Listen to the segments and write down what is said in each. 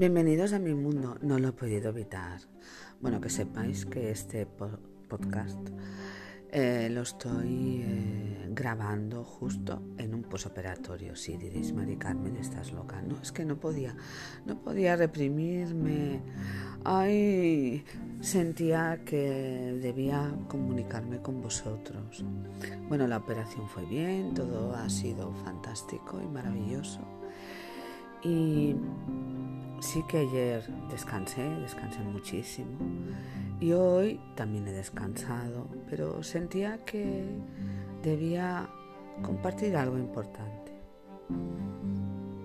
Bienvenidos a mi mundo, no lo he podido evitar. Bueno, que sepáis que este podcast eh, lo estoy eh, grabando justo en un posoperatorio. Sí, diréis, Mari Carmen, estás loca. No, es que no podía, no podía reprimirme. Ay, sentía que debía comunicarme con vosotros. Bueno, la operación fue bien, todo ha sido fantástico y maravilloso. Y sí que ayer descansé, descansé muchísimo. Y hoy también he descansado, pero sentía que debía compartir algo importante.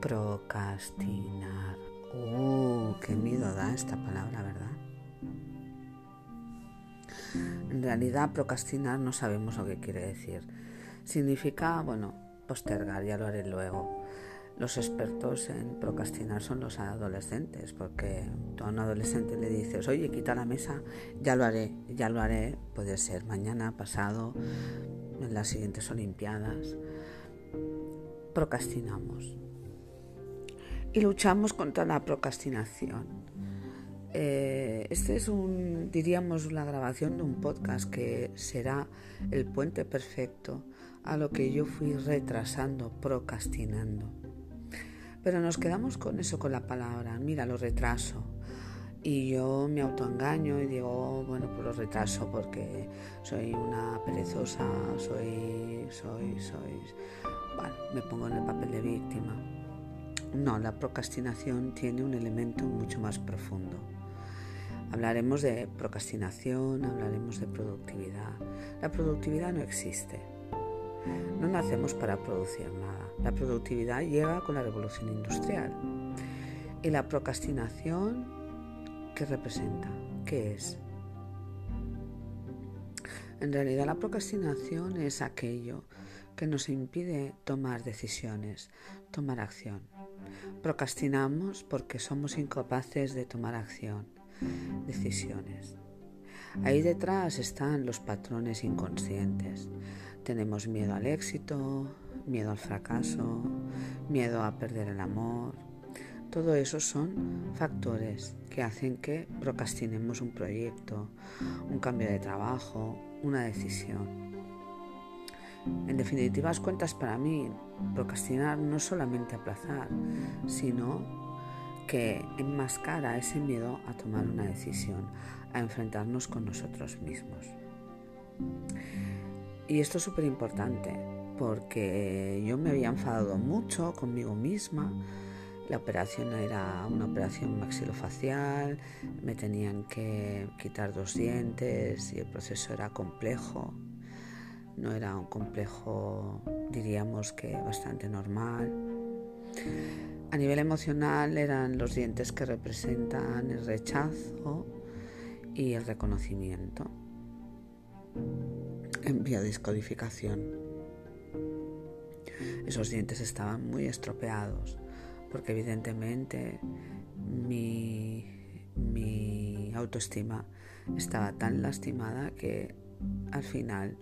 Procrastinar. ¡Uh! ¡Qué miedo da esta palabra, verdad! En realidad, procrastinar no sabemos lo que quiere decir. Significa, bueno, postergar, ya lo haré luego los expertos en procrastinar son los adolescentes, porque a un adolescente le dices, oye, quita la mesa, ya lo haré, ya lo haré, puede ser mañana, pasado, en las siguientes Olimpiadas. Procrastinamos. Y luchamos contra la procrastinación. Eh, este es un, diríamos, la grabación de un podcast que será el puente perfecto a lo que yo fui retrasando, procrastinando. Pero nos quedamos con eso, con la palabra, mira, lo retraso. Y yo me autoengaño y digo, bueno, pues lo retraso porque soy una perezosa, soy, soy, soy. Bueno, me pongo en el papel de víctima. No, la procrastinación tiene un elemento mucho más profundo. Hablaremos de procrastinación, hablaremos de productividad. La productividad no existe. No nacemos para producir nada. La productividad llega con la revolución industrial. ¿Y la procrastinación qué representa? ¿Qué es? En realidad la procrastinación es aquello que nos impide tomar decisiones, tomar acción. Procrastinamos porque somos incapaces de tomar acción, decisiones. Ahí detrás están los patrones inconscientes. Tenemos miedo al éxito, miedo al fracaso, miedo a perder el amor. Todo eso son factores que hacen que procrastinemos un proyecto, un cambio de trabajo, una decisión. En definitivas cuentas para mí, procrastinar no es solamente aplazar, sino que enmascara ese miedo a tomar una decisión, a enfrentarnos con nosotros mismos. Y esto es súper importante porque yo me había enfadado mucho conmigo misma. La operación era una operación maxilofacial, me tenían que quitar dos dientes y el proceso era complejo. No era un complejo, diríamos que bastante normal. A nivel emocional eran los dientes que representan el rechazo y el reconocimiento en biodescodificación. Esos dientes estaban muy estropeados porque evidentemente mi, mi autoestima estaba tan lastimada que al final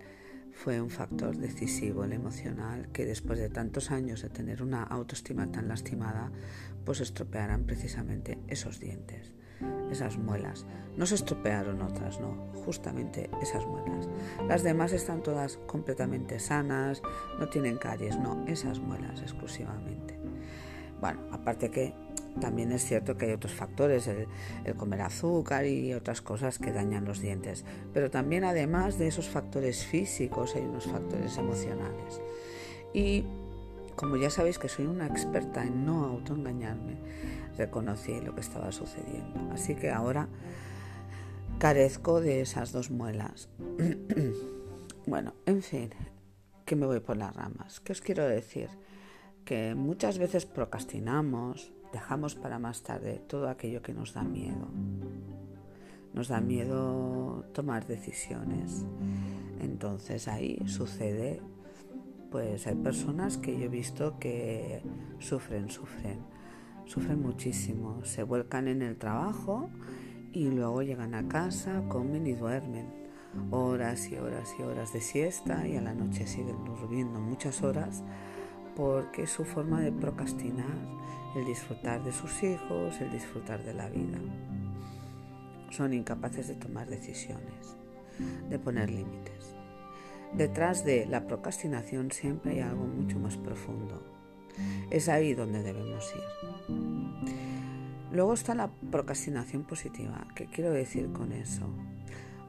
fue un factor decisivo el emocional que después de tantos años de tener una autoestima tan lastimada pues estropearan precisamente esos dientes esas muelas. No se estropearon otras, no, justamente esas muelas. Las demás están todas completamente sanas, no tienen caries, no, esas muelas exclusivamente. Bueno, aparte que también es cierto que hay otros factores, el, el, comer azúcar y otras cosas que dañan los dientes, pero también además de esos factores físicos hay unos factores emocionales. Y como ya sabéis que soy una experta en no autoengañarme, reconocí lo que estaba sucediendo. Así que ahora carezco de esas dos muelas. bueno, en fin, que me voy por las ramas. ¿Qué os quiero decir? Que muchas veces procrastinamos, dejamos para más tarde todo aquello que nos da miedo. Nos da miedo tomar decisiones. Entonces ahí sucede, pues hay personas que yo he visto que sufren, sufren sufren muchísimo, se vuelcan en el trabajo y luego llegan a casa, comen y duermen horas y horas y horas de siesta y a la noche siguen durmiendo muchas horas porque es su forma de procrastinar el disfrutar de sus hijos, el disfrutar de la vida. Son incapaces de tomar decisiones, de poner límites. Detrás de la procrastinación siempre hay algo mucho más profundo. Es ahí donde debemos ir. Luego está la procrastinación positiva. ¿Qué quiero decir con eso?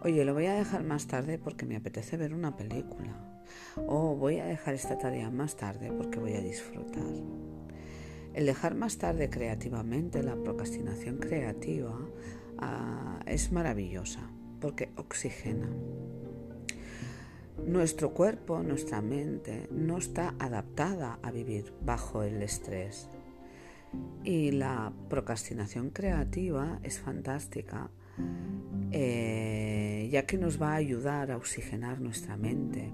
Oye, lo voy a dejar más tarde porque me apetece ver una película. O voy a dejar esta tarea más tarde porque voy a disfrutar. El dejar más tarde creativamente, la procrastinación creativa, ah, es maravillosa porque oxigena. Nuestro cuerpo, nuestra mente no está adaptada a vivir bajo el estrés. Y la procrastinación creativa es fantástica, eh, ya que nos va a ayudar a oxigenar nuestra mente,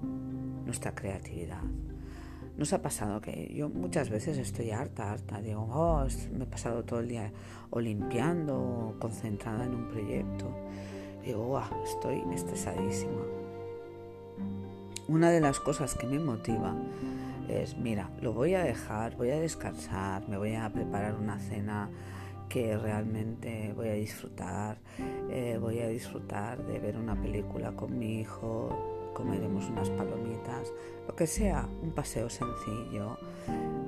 nuestra creatividad. Nos ha pasado que yo muchas veces estoy harta, harta. Digo, oh, me he pasado todo el día o limpiando concentrada en un proyecto. Digo, estoy estresadísima. Una de las cosas que me motiva es, mira, lo voy a dejar, voy a descansar, me voy a preparar una cena que realmente voy a disfrutar, eh, voy a disfrutar de ver una película con mi hijo, comeremos unas palomitas, lo que sea, un paseo sencillo.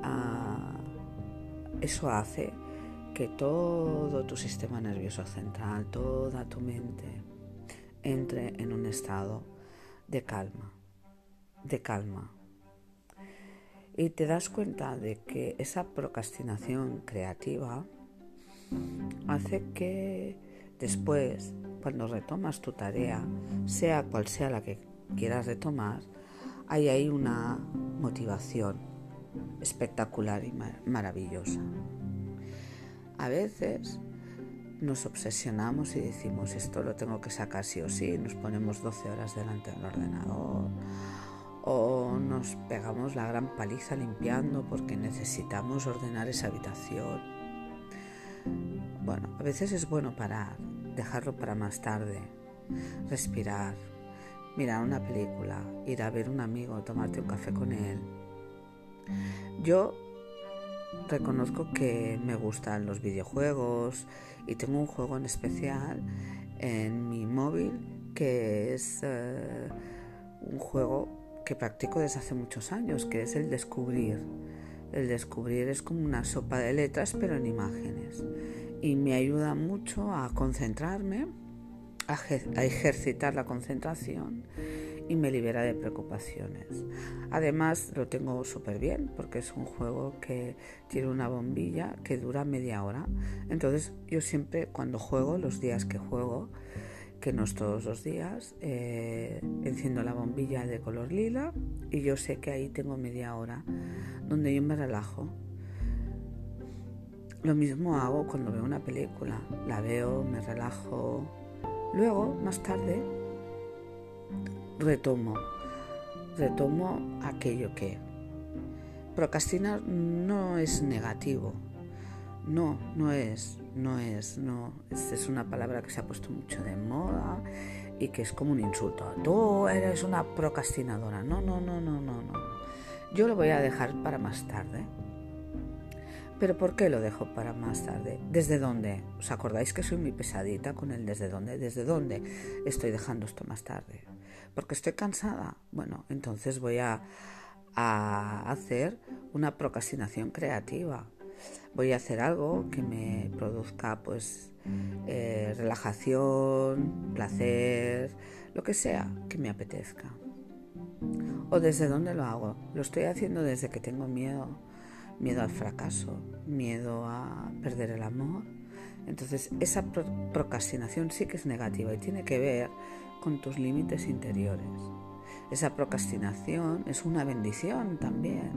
Ah, eso hace que todo tu sistema nervioso central, toda tu mente, entre en un estado de calma, de calma. Y te das cuenta de que esa procrastinación creativa hace que después, cuando retomas tu tarea, sea cual sea la que quieras retomar, hay ahí una motivación espectacular y maravillosa. A veces nos obsesionamos y decimos esto lo tengo que sacar sí o sí, nos ponemos 12 horas delante del ordenador o nos pegamos la gran paliza limpiando porque necesitamos ordenar esa habitación. Bueno, a veces es bueno parar, dejarlo para más tarde, respirar, mirar una película, ir a ver un amigo, tomarte un café con él. Yo reconozco que me gustan los videojuegos y tengo un juego en especial en mi móvil que es eh, un juego que practico desde hace muchos años, que es el descubrir. El descubrir es como una sopa de letras pero en imágenes y me ayuda mucho a concentrarme a, ejercitar la concentración y me libera de preocupaciones. Además lo tengo súper bien porque es un juego que tiene una bombilla que dura media hora. Entonces yo siempre cuando juego, los días que juego, que no es todos los días, eh, enciendo la bombilla de color lila y yo sé que ahí tengo media hora donde yo me relajo. Lo mismo hago cuando veo una película. La veo, me relajo, Luego, más tarde, retomo, retomo aquello que procrastinar no es negativo. No, no es, no es, no. Es, una palabra que se ha puesto mucho de moda y que es como un insulto. Tú eres una procrastinadora. No, no, no, no, no, no. Yo lo voy a dejar para más tarde. Pero ¿por qué lo dejo para más tarde? ¿Desde dónde? ¿Os acordáis que soy muy pesadita con el desde dónde? ¿Desde dónde estoy dejando esto más tarde? ¿Porque estoy cansada? Bueno, entonces voy a, hacer una procrastinación creativa. Voy a hacer algo que me produzca pues eh, relajación, placer, lo que sea que me apetezca. ¿O desde dónde lo hago? Lo estoy haciendo desde que tengo miedo miedo al fracaso, miedo a perder el amor. Entonces esa procrastinación sí que es negativa y tiene que ver con tus límites interiores. Esa procrastinación es una bendición también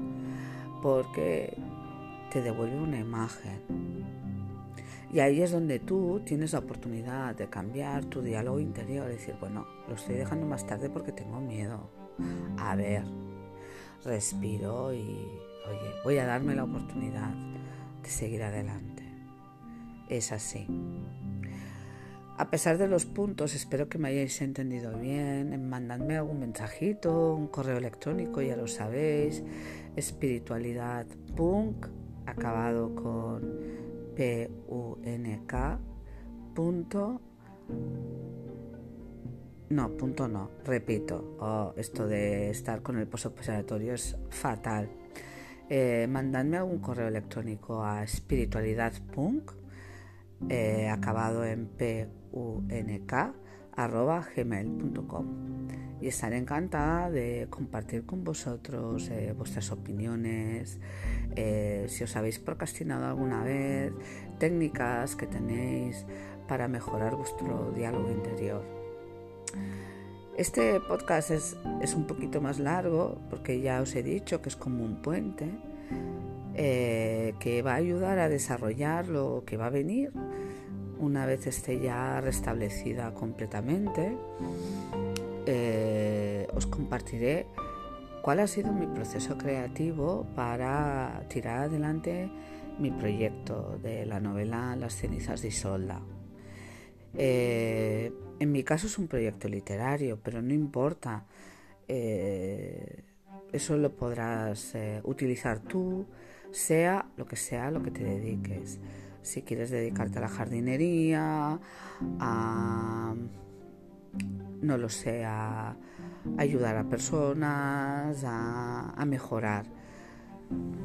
porque te devuelve una imagen. Y ahí es donde tú tienes la oportunidad de cambiar tu diálogo interior, decir, bueno, lo estoy dejando más tarde porque tengo miedo. A ver, respiro y oye, voy a darme la oportunidad de seguir adelante. Es así. A pesar de los puntos, espero que me hayáis entendido bien. Mandadme algún mensajito, un correo electrónico, ya lo sabéis. espiritualidad punk acabado con P-U-N-K punto no, punto no, repito, oh, esto de estar con el post-operatorio es fatal. Eh, mandadme algún correo electrónico a espiritualidadpunk eh, acabado en p-u-n-k arroba gmail.com y estaré encantada de compartir con vosotros eh, vuestras opiniones, si os habéis procrastinado alguna vez, técnicas que tenéis para mejorar vuestro diálogo interior. Este podcast es, un poquito más largo porque ya os he dicho que es como un puente eh, que va a ayudar a desarrollar lo que va a venir una vez esté ya restablecida completamente. Eh, os compartiré cuál ha sido mi proceso creativo para tirar adelante mi proyecto de la novela Las cenizas de Isolda. Eh, en mi caso es un proyecto literario, pero no importa. Eh, eso lo podrás eh, utilizar tú, sea lo que sea lo que te dediques. Si quieres dedicarte a la jardinería, a, no lo sé, a ayudar a personas, a mejorar.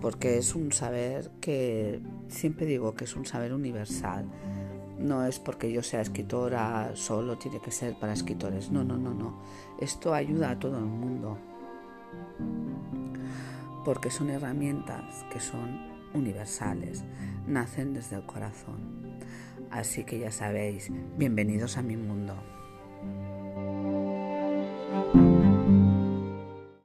Porque es un saber que siempre digo que es un saber universal no es porque yo sea escritora solo tiene que ser para escritores. No, no, no, no. Esto ayuda a todo el mundo. Porque son herramientas que son universales, nacen desde el corazón. Así que ya sabéis, bienvenidos a mi mundo.